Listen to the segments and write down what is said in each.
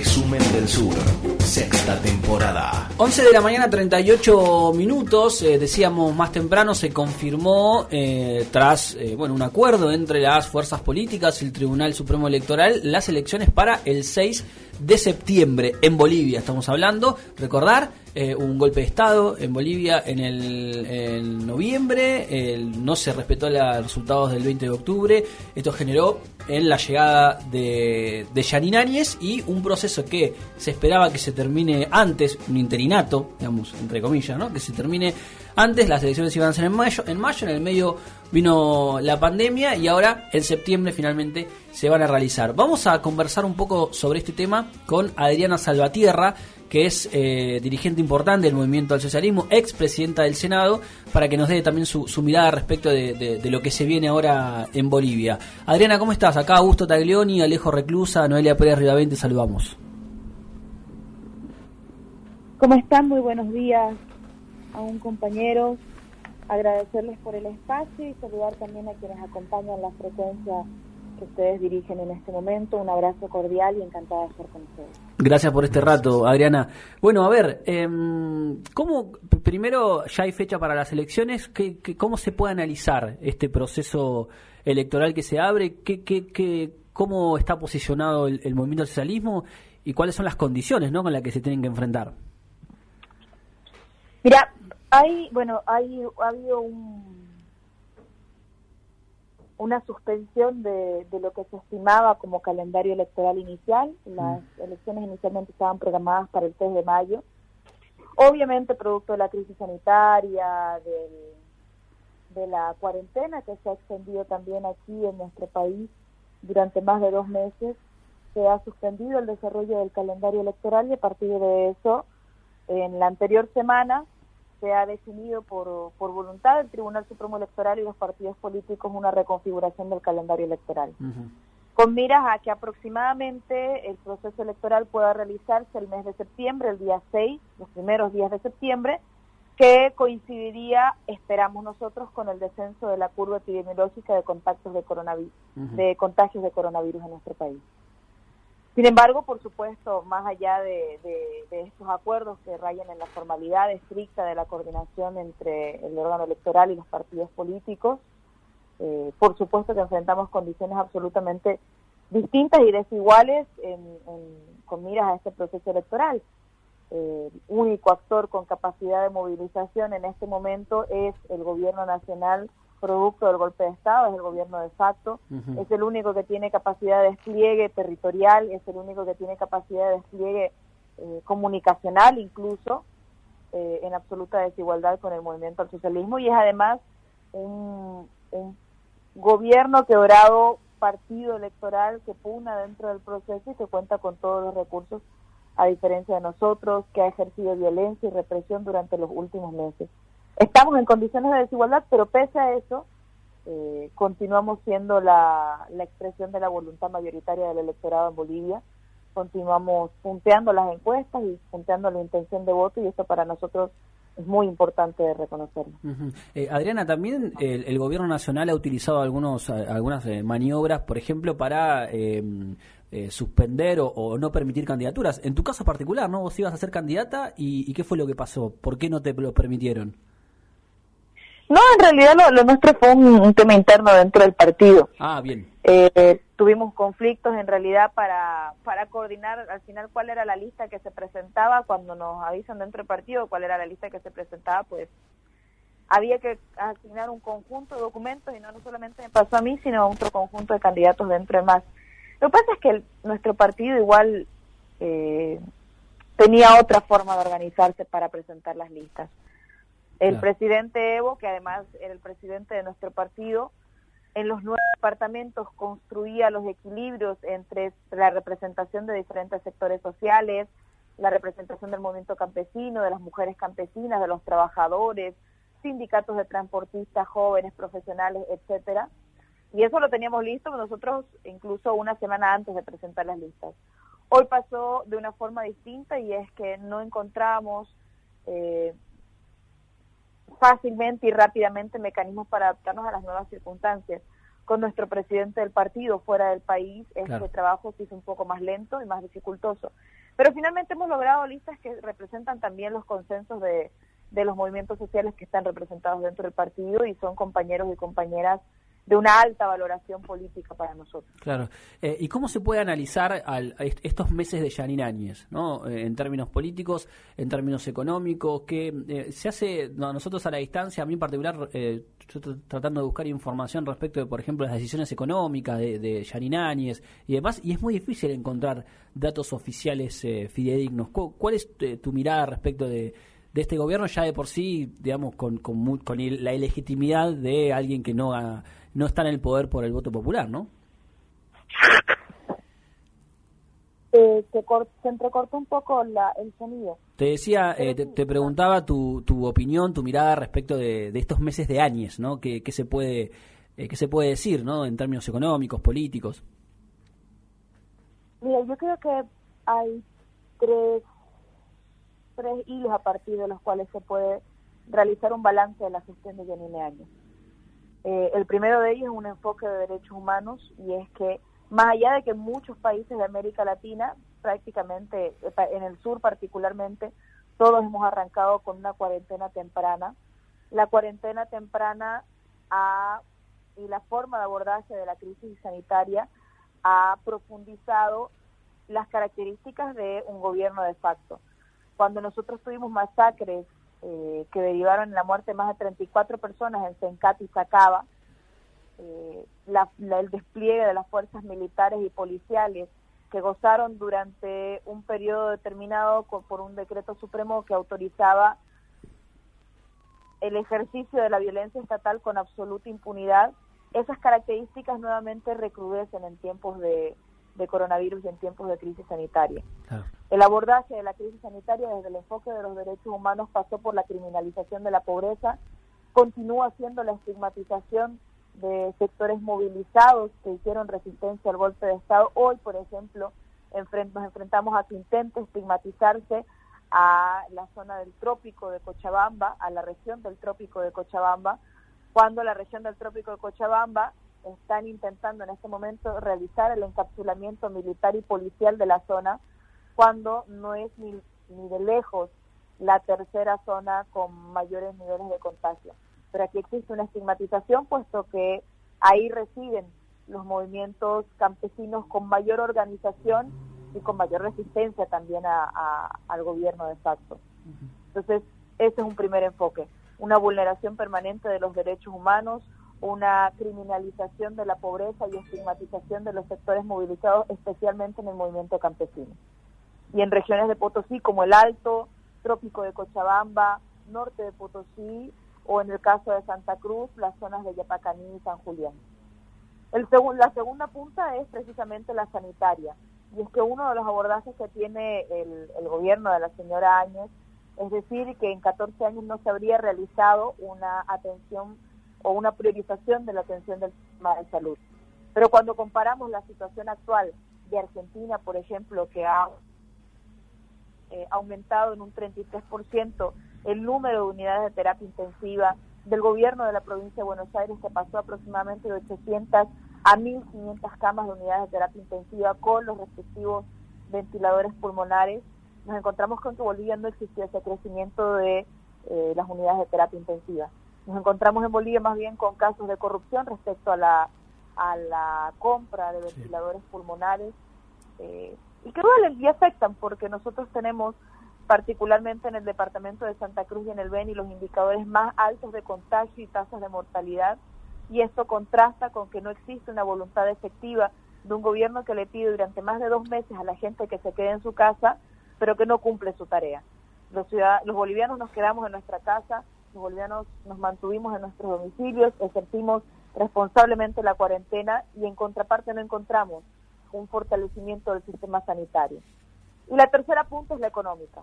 Resumen del Sur, sexta temporada. 11 de la mañana, 38 minutos. Eh, decíamos más temprano, se confirmó eh, tras eh, bueno un acuerdo entre las fuerzas políticas y el Tribunal Supremo Electoral las elecciones para el 6 de septiembre en Bolivia. Estamos hablando, recordar, eh, un golpe de Estado en Bolivia en el noviembre, no se respetó los resultados del 20 de octubre, esto generó en la llegada de, de Yanin y un proceso que se esperaba que se termine antes, un interinato, digamos, entre comillas, ¿no? que se termine antes, las elecciones iban a ser en mayo, en mayo, en el medio vino la pandemia y ahora en septiembre finalmente se van a realizar. Vamos a conversar un poco sobre este tema con Adriana Salvatierra, que es eh, dirigente importante del movimiento al socialismo, ex presidenta del Senado, para que nos dé también su, mirada respecto de, lo que se viene ahora en Bolivia. Adriana, ¿cómo estás? Acá Augusto Taglioni, Alejo Reclusa, Noelia Pérez Rivavente, saludamos. ¿Cómo están? Muy buenos días a un compañero. Agradecerles por el espacio y saludar también a quienes acompañan la frecuencia que ustedes dirigen en este momento. Un abrazo cordial y encantada de estar con ustedes. Gracias por este rato, Adriana. Bueno, a ver, eh, ¿cómo, primero, ya hay fecha para las elecciones? ¿Qué, cómo se puede analizar este proceso electoral que se abre? ¿Qué, qué, qué, ¿Cómo está posicionado el, movimiento socialismo? ¿Y cuáles son las condiciones ¿no? con las que se tienen que enfrentar? Mira, hay, bueno, hay, ha habido un una suspensión de, lo que se estimaba como calendario electoral inicial. Las mm. elecciones inicialmente estaban programadas para el 3 de mayo. Obviamente, producto de la crisis sanitaria, de la cuarentena que se ha extendido también aquí en nuestro país durante más de dos meses, se ha suspendido el desarrollo del calendario electoral y a partir de eso, en la anterior semana, se ha definido por, por voluntad del Tribunal Supremo Electoral y los partidos políticos una reconfiguración del calendario electoral. Con miras a que aproximadamente el proceso electoral pueda realizarse el mes de septiembre, el día 6, los primeros días de septiembre, que coincidiría, esperamos nosotros, con el descenso de la curva epidemiológica de contactos de coronavirus, de contagios de coronavirus en nuestro país. Sin embargo, por supuesto, más allá de, estos acuerdos que rayan en la formalidad estricta de la coordinación entre el órgano electoral y los partidos políticos, eh, por supuesto que enfrentamos condiciones absolutamente distintas y desiguales con miras a este proceso electoral. el único actor con capacidad de movilización en este momento es el gobierno nacional producto del golpe de Estado, es el gobierno de facto, es el único que tiene capacidad de despliegue territorial, es el único que tiene capacidad de despliegue eh, comunicacional incluso, eh, en absoluta desigualdad con el movimiento al socialismo. Y es además un, un gobierno quebrado partido electoral que pugna dentro del proceso y que cuenta con todos los recursos a diferencia de nosotros, que ha ejercido violencia y represión durante los últimos meses. Estamos en condiciones de desigualdad, pero pese a eso, eh, continuamos siendo la, expresión de la voluntad mayoritaria del electorado en Bolivia. Continuamos punteando las encuestas y punteando la intención de voto y eso para nosotros es muy importante reconocerlo. Eh, Adriana, también el, gobierno nacional ha utilizado algunos, algunas eh, maniobras, por ejemplo, para suspender o, no permitir candidaturas. En tu caso particular, ¿no? Vos ibas a ser candidata y ¿qué fue lo que pasó? ¿Por qué no te lo permitieron? No, en realidad lo, nuestro fue un, tema interno dentro del partido. Ah, bien. Eh, tuvimos conflictos en realidad para, para coordinar al final cuál era la lista que se presentaba cuando nos avisan dentro del partido cuál era la lista que se presentaba, pues había que asignar un conjunto de documentos y no, no solamente me pasó a mí, sino a otro conjunto de candidatos dentro de más. Lo que pasa es que nuestro partido igual eh, tenía otra forma de organizarse para presentar las listas. El presidente Evo, que además era el presidente de nuestro partido, en los nueve departamentos construía los equilibrios entre la representación de diferentes sectores sociales, la representación del movimiento campesino, de las mujeres campesinas, de los trabajadores, sindicatos de transportistas, jóvenes, profesionales, etcétera. Y eso lo teníamos listo nosotros incluso una semana antes de presentar las listas. Hoy pasó de una forma distinta y es que no encontramos eh, fácilmente y rápidamente mecanismos para adaptarnos a las nuevas circunstancias. con nuestro presidente del partido fuera del país, este trabajo se hizo un poco más lento y más dificultoso. Pero finalmente hemos logrado listas que representan también los consensos de, de los movimientos sociales que están representados dentro del partido y son compañeros y compañeras de una alta valoración política para nosotros. Claro. Eh, ¿Y cómo se puede analizar estos meses de Janine ¿no? Eh, en términos políticos, en términos económicos? que eh, se hace, nosotros a la distancia, a mí en particular, yo tratando de buscar información respecto de, por ejemplo, las decisiones económicas de, de Janine y demás, y es muy difícil encontrar datos oficiales fidedignos. ¿Cuál es tu mirada respecto de este gobierno ya de por sí, digamos, con, con, con la ilegitimidad de alguien que no, no está en el poder por el voto popular, ¿no? Eh, se, entrecortó un poco la, el sonido. Te decía, eh, te, preguntaba tu, tu opinión, tu mirada respecto de, de estos meses de años, ¿no? ¿Qué, qué se puede eh, qué se puede decir, ¿no? En términos económicos, políticos. Mira, yo creo que hay tres tres hilos a partir de los cuales se puede realizar un balance de la gestión de Yanine Años. Eh, el primero de ellos es un enfoque de derechos humanos y es que más allá de que muchos países de América Latina, prácticamente en el sur particularmente, todos hemos arrancado con una cuarentena temprana, la cuarentena temprana y la forma de abordaje de la crisis sanitaria ha profundizado las características de un gobierno de facto. Cuando nosotros tuvimos masacres eh, que derivaron en la muerte de más de 34 personas en Sencat y Sacaba, eh, el despliegue de las fuerzas militares y policiales que gozaron durante un periodo determinado por un decreto supremo que autorizaba el ejercicio de la violencia estatal con absoluta impunidad, esas características nuevamente recrudecen en tiempos de, de coronavirus y en tiempos de crisis sanitaria. El abordaje de la crisis sanitaria desde el enfoque de los derechos humanos pasó por la criminalización de la pobreza, continúa siendo la estigmatización de sectores movilizados que hicieron resistencia al golpe de Estado. Hoy, por ejemplo, nos enfrentamos a que intente estigmatizarse a la zona del trópico de Cochabamba, a la región del trópico de Cochabamba, cuando la región del trópico de Cochabamba están intentando en este momento realizar el encapsulamiento militar y policial de la zona, cuando no es ni, ni de lejos la tercera zona con mayores niveles de contagio. Pero aquí existe una estigmatización, puesto que ahí residen los movimientos campesinos con mayor organización y con mayor resistencia también al gobierno de facto. Entonces, ese es un primer enfoque, una vulneración permanente de los derechos humanos, una criminalización de la pobreza y estigmatización de los sectores movilizados, especialmente en el movimiento campesino. Y en regiones de Potosí como el Alto, Trópico de Cochabamba, Norte de Potosí o en el caso de Santa Cruz, las zonas de Yapacaní y San Julián. El la segunda punta es precisamente la sanitaria. Y es que uno de los abordajes que tiene el, el gobierno de la señora Áñez es decir, que en 14 años no se habría realizado una atención o una priorización de la atención del sistema de salud. Pero cuando comparamos la situación actual de Argentina, por ejemplo, que ha eh, aumentado en un 33% el número de unidades de terapia intensiva, del gobierno de la provincia de Buenos Aires que pasó aproximadamente de 800 a 1.500 camas de unidades de terapia intensiva con los respectivos ventiladores pulmonares, nos encontramos con que Bolivia no existía ese crecimiento de eh, las unidades de terapia intensiva. Nos encontramos en Bolivia más bien con casos de corrupción respecto a la, a la compra de ventiladores pulmonares eh, y que duelen y afectan porque nosotros tenemos particularmente en el departamento de Santa Cruz y en el Beni los indicadores más altos de contagio y tasas de mortalidad y esto contrasta con que no existe una voluntad efectiva de un gobierno que le pide durante más de dos meses a la gente que se quede en su casa pero que no cumple su tarea. Los, los bolivianos nos quedamos en nuestra casa bolivianos nos mantuvimos en nuestros domicilios, ejercimos responsablemente la cuarentena y en contraparte no encontramos un fortalecimiento del sistema sanitario. Y la tercera punta es la económica.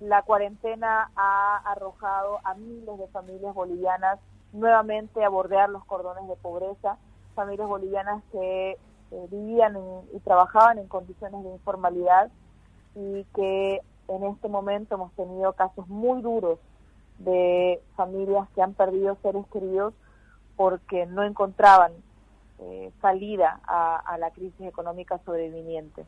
La cuarentena ha arrojado a miles de familias bolivianas nuevamente a bordear los cordones de pobreza, familias bolivianas que eh, vivían y trabajaban en condiciones de informalidad y que en este momento hemos tenido casos muy duros de familias que han perdido seres queridos porque no encontraban eh, salida a, la crisis económica sobreviniente.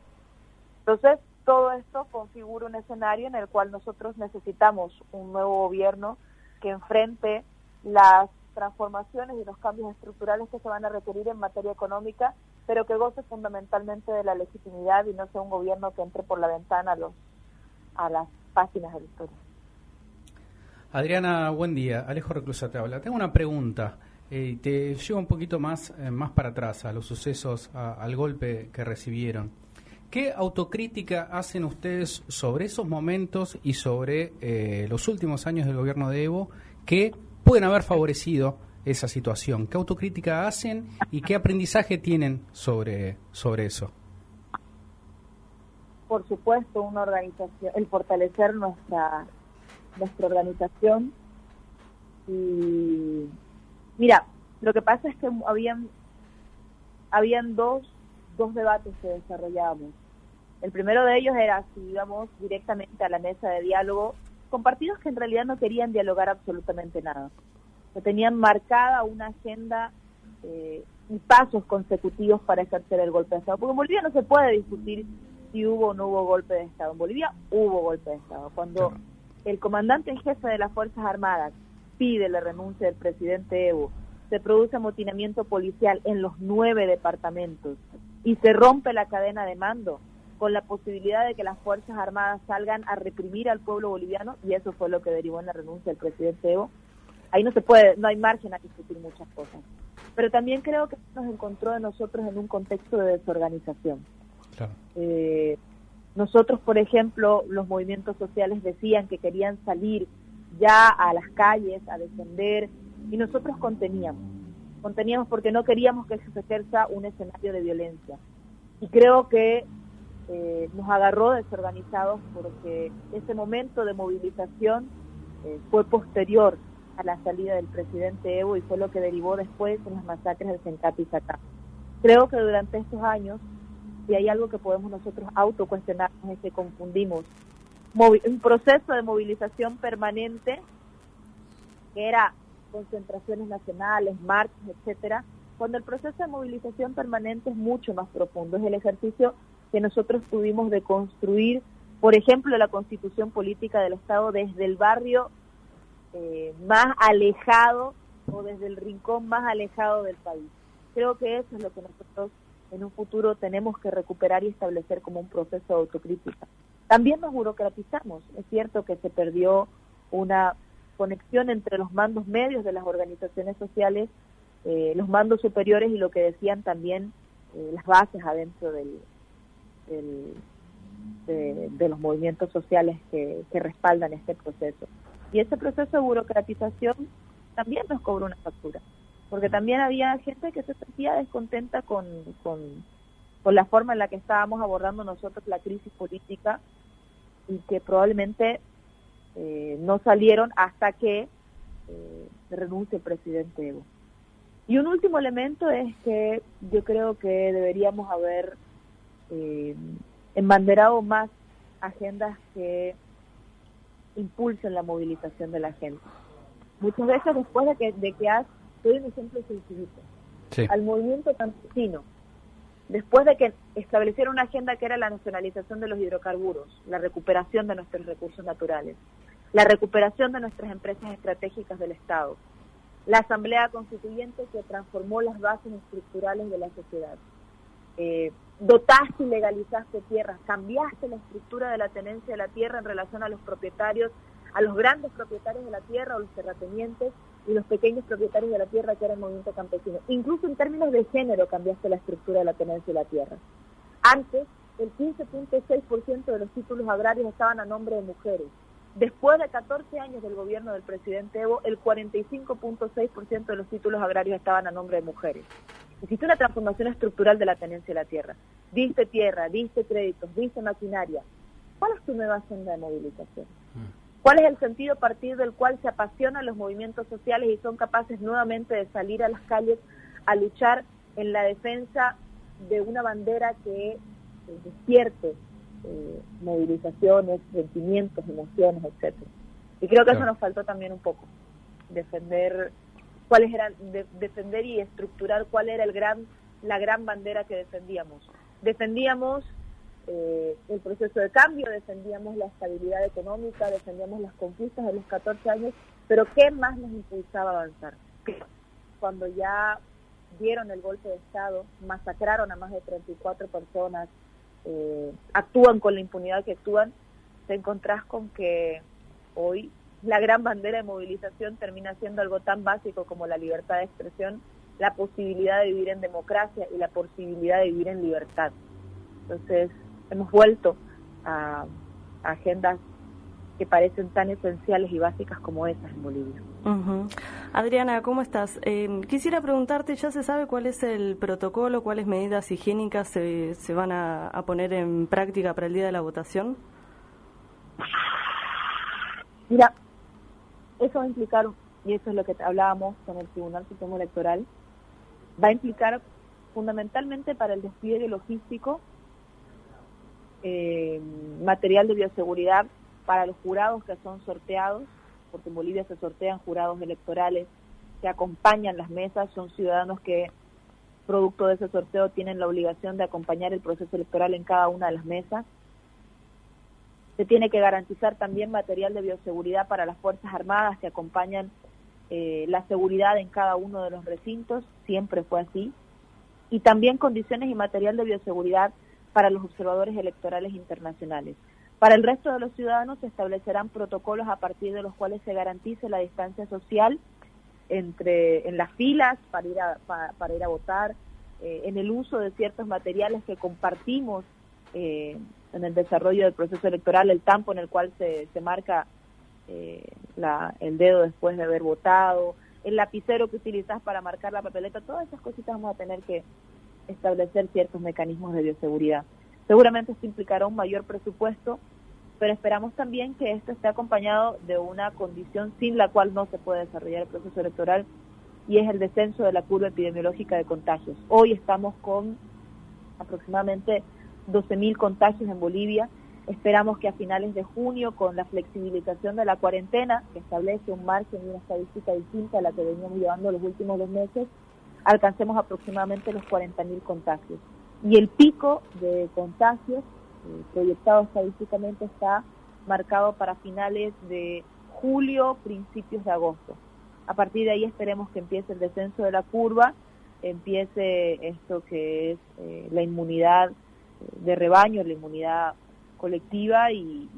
Entonces, todo esto configura un escenario en el cual nosotros necesitamos un nuevo gobierno que enfrente las transformaciones y los cambios estructurales que se van a requerir en materia económica, pero que goce fundamentalmente de la legitimidad y no sea un gobierno que entre por la ventana a, los, a las páginas de la historia. Adriana, buen día. Alejo Reclusa te habla. Tengo una pregunta. Eh, te llevo un poquito más, eh, más para atrás, a los sucesos, al golpe que recibieron. ¿Qué autocrítica hacen ustedes sobre esos momentos y sobre eh, los últimos años del gobierno de Evo que pueden haber favorecido esa situación? ¿Qué autocrítica hacen y qué aprendizaje tienen sobre, sobre eso? Por supuesto, una organización, el fortalecer nuestra nuestra organización y mira, lo que pasa es que habían habían dos, dos debates que desarrollábamos. El primero de ellos era si íbamos directamente a la mesa de diálogo con partidos que en realidad no querían dialogar absolutamente nada, que tenían marcada una agenda eh, y pasos consecutivos para ejercer el golpe de Estado. Porque en Bolivia no se puede discutir si hubo o no hubo golpe de Estado. En Bolivia hubo golpe de Estado. Cuando el comandante en jefe de las Fuerzas Armadas pide la renuncia del presidente Evo, se produce amotinamiento policial en los nueve departamentos y se rompe la cadena de mando con la posibilidad de que las Fuerzas Armadas salgan a reprimir al pueblo boliviano y eso fue lo que derivó en la renuncia del presidente Evo. Ahí no se puede, no hay margen a discutir muchas cosas. Pero también creo que nos encontró de nosotros en un contexto de desorganización. Eh, nosotros, por ejemplo, los movimientos sociales decían que querían salir ya a las calles a defender y nosotros conteníamos. Conteníamos porque no queríamos que se ejerza un escenario de violencia. Y creo que eh, nos agarró desorganizados porque ese momento de movilización eh, fue posterior a la salida del presidente Evo y fue lo que derivó después en las masacres del Sencat y. Creo que durante estos años si hay algo que podemos nosotros autocuestionarnos es que confundimos un proceso de movilización permanente que era concentraciones nacionales, marchas, etcétera, cuando el proceso de movilización permanente es mucho más profundo, es el ejercicio que nosotros tuvimos de construir, por ejemplo, la constitución política del Estado desde el barrio eh, más alejado o desde el rincón más alejado del país. Creo que eso es lo que nosotros en un futuro tenemos que recuperar y establecer como un proceso de autocrítica. También nos burocratizamos. Es cierto que se perdió una conexión entre los mandos medios de las organizaciones sociales, eh, los mandos superiores y lo que decían también eh, las bases adentro del, de, los movimientos sociales que, que respaldan este proceso. Y ese proceso de burocratización también nos cobró una factura porque también había gente que se sentía descontenta con, con, la forma en la que estábamos abordando nosotros la crisis política y que probablemente eh, no salieron hasta que eh, renuncie el presidente Evo. Y un último elemento es que yo creo que deberíamos haber eh, embanderado más agendas que impulsen la movilización de la gente. Muchas veces después de que, de que has doy un ejemplo sencillito. Al movimiento campesino, después de que establecieron una agenda que era la nacionalización de los hidrocarburos, la recuperación de nuestros recursos naturales, la recuperación de nuestras empresas estratégicas del Estado, la Asamblea Constituyente que transformó las bases estructurales de la sociedad. Eh, dotaste y legalizaste tierras, cambiaste la estructura de la tenencia de la tierra en relación a los propietarios, a los grandes propietarios de la tierra o los terratenientes y los pequeños propietarios de la tierra que era el movimiento campesino. Incluso en términos de género cambiaste la estructura de la tenencia de la tierra. Antes, el 15.6% de los títulos agrarios estaban a nombre de mujeres. Después de 14 años del gobierno del presidente Evo, el 45.6% de los títulos agrarios estaban a nombre de mujeres. Existe una transformación estructural de la tenencia de la tierra. Diste tierra, diste créditos, diste maquinaria. ¿Cuál es tu nueva agenda de movilización? Mm. ¿Cuál es el sentido a partir del cual se apasionan los movimientos sociales y son capaces nuevamente de salir a las calles a luchar en la defensa de una bandera que eh, despierte eh, movilizaciones, sentimientos, emociones, etcétera? Y creo que eso nos faltó también un poco, defender cuáles eran, defender y estructurar cuál era el gran la gran bandera que defendíamos. Defendíamos eh, el proceso de cambio, defendíamos la estabilidad económica, defendíamos las conquistas de los 14 años, pero ¿qué más nos impulsaba a avanzar? Cuando ya dieron el golpe de Estado, masacraron a más de 34 personas, eh, actúan con la impunidad que actúan, te encontrás con que hoy la gran bandera de movilización termina siendo algo tan básico como la libertad de expresión, la posibilidad de vivir en democracia y la posibilidad de vivir en libertad. Entonces, hemos vuelto a, agendas que parecen tan esenciales y básicas como esas en Bolivia. Adriana, ¿cómo estás? Eh, quisiera preguntarte, ¿ya se sabe cuál es el protocolo, cuáles medidas higiénicas se, se van a, poner en práctica para el día de la votación? Mira, eso va a implicar, y eso es lo que hablábamos con el Tribunal Supremo Electoral, va a implicar fundamentalmente para el despliegue logístico eh, material de bioseguridad para los jurados que son sorteados, porque en Bolivia se sortean jurados electorales que acompañan las mesas, son ciudadanos que producto de ese sorteo tienen la obligación de acompañar el proceso electoral en cada una de las mesas. Se tiene que garantizar también material de bioseguridad para las Fuerzas Armadas que acompañan eh, la seguridad en cada uno de los recintos, siempre fue así. Y también condiciones y material de bioseguridad para los observadores electorales internacionales. Para el resto de los ciudadanos se establecerán protocolos a partir de los cuales se garantice la distancia social entre en las filas para ir a, para, ir a votar, eh, en el uso de ciertos materiales que compartimos eh, en el desarrollo del proceso electoral, el tampo en el cual se, se marca eh, la, el dedo después de haber votado, el lapicero que utilizas para marcar la papeleta, todas esas cositas vamos a tener que establecer ciertos mecanismos de bioseguridad. Seguramente esto implicará un mayor presupuesto, pero esperamos también que esto esté acompañado de una condición sin la cual no se puede desarrollar el proceso electoral y es el descenso de la curva epidemiológica de contagios. Hoy estamos con aproximadamente 12.000 contagios en Bolivia. Esperamos que a finales de junio, con la flexibilización de la cuarentena, que establece un margen y una estadística distinta a la que veníamos llevando los últimos dos meses, alcancemos aproximadamente los 40.000 contagios. Y el pico de contagios eh, proyectado estadísticamente está marcado para finales de julio, principios de agosto. A partir de ahí esperemos que empiece el descenso de la curva, empiece esto que es eh, la inmunidad de rebaño, la inmunidad colectiva y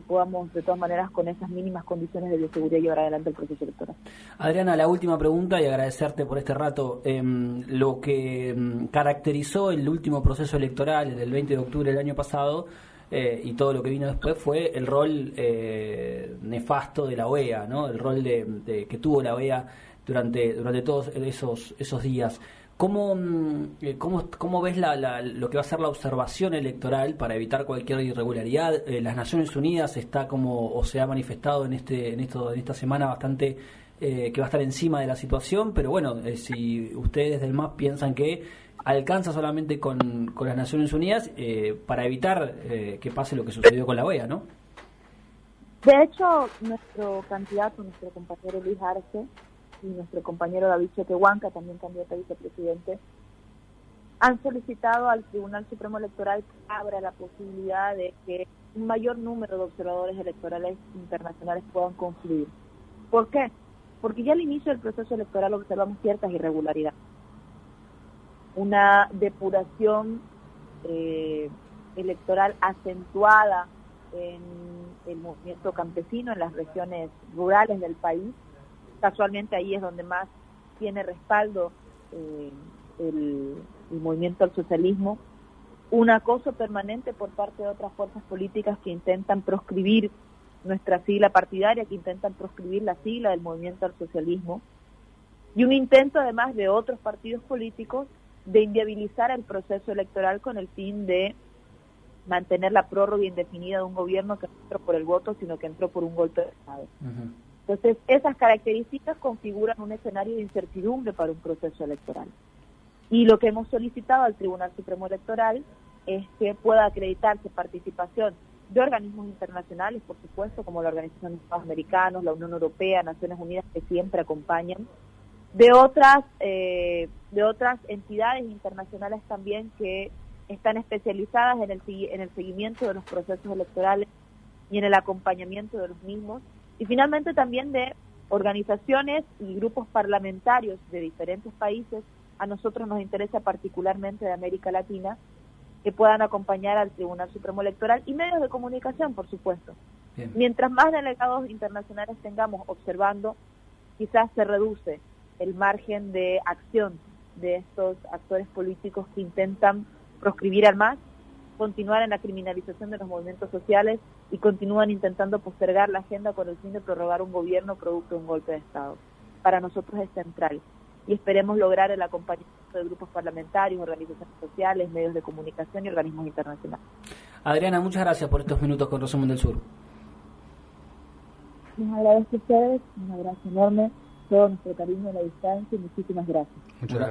podamos de todas maneras con esas mínimas condiciones de bioseguridad llevar adelante el proceso electoral. Adriana, la última pregunta y agradecerte por este rato. Em, lo que em, caracterizó el último proceso electoral del 20 de octubre del año pasado eh, y todo lo que vino después fue el rol eh, nefasto de la OEA, ¿no? el rol de, que tuvo la OEA durante, durante todos esos, esos días. ¿Cómo, mm, eh, cómo, cómo ves lo que va a ser la observación electoral para evitar cualquier irregularidad? Eh, las Naciones Unidas está como, o se ha manifestado en, este, en, esto, en esta semana bastante eh, que va a estar encima de la situación, pero bueno, si ustedes del MAP piensan que alcanza solamente con, con las Naciones Unidas para evitar que pase lo que sucedió con la OEA, ¿no? De hecho, nuestro candidato, nuestro compañero Luis Arce, y nuestro compañero David Chequehuanca, también candidato a vicepresidente, han solicitado al Tribunal Supremo Electoral que abra la posibilidad de que un mayor número de observadores electorales internacionales puedan confluir. ¿Por qué? Porque ya al inicio del proceso electoral observamos ciertas irregularidades. Una depuración eh, electoral acentuada en el movimiento campesino en las regiones rurales del país, casualmente ahí es donde más tiene respaldo eh, el, movimiento al socialismo, un acoso permanente por parte de otras fuerzas políticas que intentan proscribir nuestra sigla partidaria, que intentan proscribir la sigla del movimiento al socialismo, y un intento además de otros partidos políticos de inviabilizar el proceso electoral con el fin de mantener la prórroga indefinida de un gobierno que no entró por el voto, sino que entró por un golpe de Estado. Entonces, esas características configuran un escenario de incertidumbre para un proceso electoral. Y lo que hemos solicitado al Tribunal Supremo Electoral es que pueda acreditarse participación de organismos internacionales, por supuesto, como la Organización de Estados Americanos, la Unión Europea, Naciones Unidas, que siempre acompañan, de otras, eh, de otras entidades internacionales también que están especializadas en el, en el seguimiento de los procesos electorales y en el acompañamiento de los mismos, y finalmente también de organizaciones y grupos parlamentarios de diferentes países, a nosotros nos interesa particularmente de América Latina, que puedan acompañar al Tribunal Supremo Electoral y medios de comunicación, por supuesto. Mientras más delegados internacionales tengamos observando, quizás se reduce el margen de acción de estos actores políticos que intentan proscribir al más, continuar en la criminalización de los movimientos sociales y continúan intentando postergar la agenda con el fin de prorrogar un gobierno producto de un golpe de Estado. Para nosotros es central y esperemos lograr el acompañamiento de grupos parlamentarios, organizaciones sociales, medios de comunicación y organismos internacionales. Adriana, muchas gracias por estos minutos con Resumen del Sur. Les agradezco a ustedes, un abrazo enorme todo nuestro cariño a la distancia y muchísimas gracias.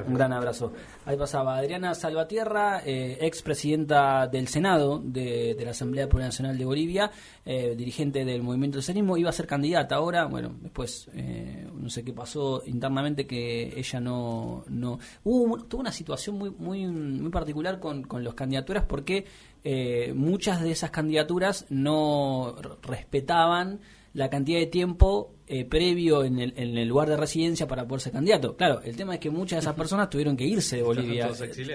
Un gran abrazo. Ahí pasaba Adriana Salvatierra, eh, expresidenta del Senado de, la Asamblea Nacional de Bolivia, eh, dirigente del Movimiento del Socialismo, iba a ser candidata ahora, bueno, después eh, no sé qué pasó internamente que ella no... no hubo tuvo una situación muy, muy, muy particular con, con las candidaturas porque eh, muchas de esas candidaturas no respetaban la cantidad de tiempo eh, previo en el, en el, lugar de residencia para poder ser candidato. Claro, el tema es que muchas de esas personas tuvieron que irse de Bolivia.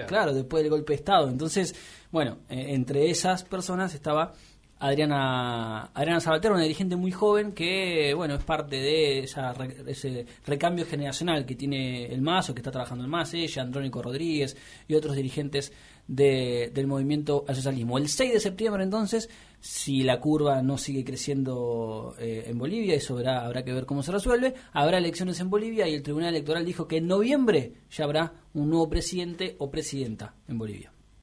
Claro, después del golpe de Estado. Entonces, bueno, eh, entre esas personas estaba Adriana, Adriana Sabatero, una dirigente muy joven que, bueno, es parte de ese recambio generacional que tiene el MAS o que está trabajando el MAS, ella, Andrónico Rodríguez y otros dirigentes del movimiento al socialismo. El 6 de septiembre, entonces, si la curva no sigue creciendo eh, en Bolivia, eso habrá, habrá que ver cómo se resuelve, habrá elecciones en Bolivia y el Tribunal Electoral dijo que en noviembre ya habrá un nuevo presidente o presidenta en Bolivia.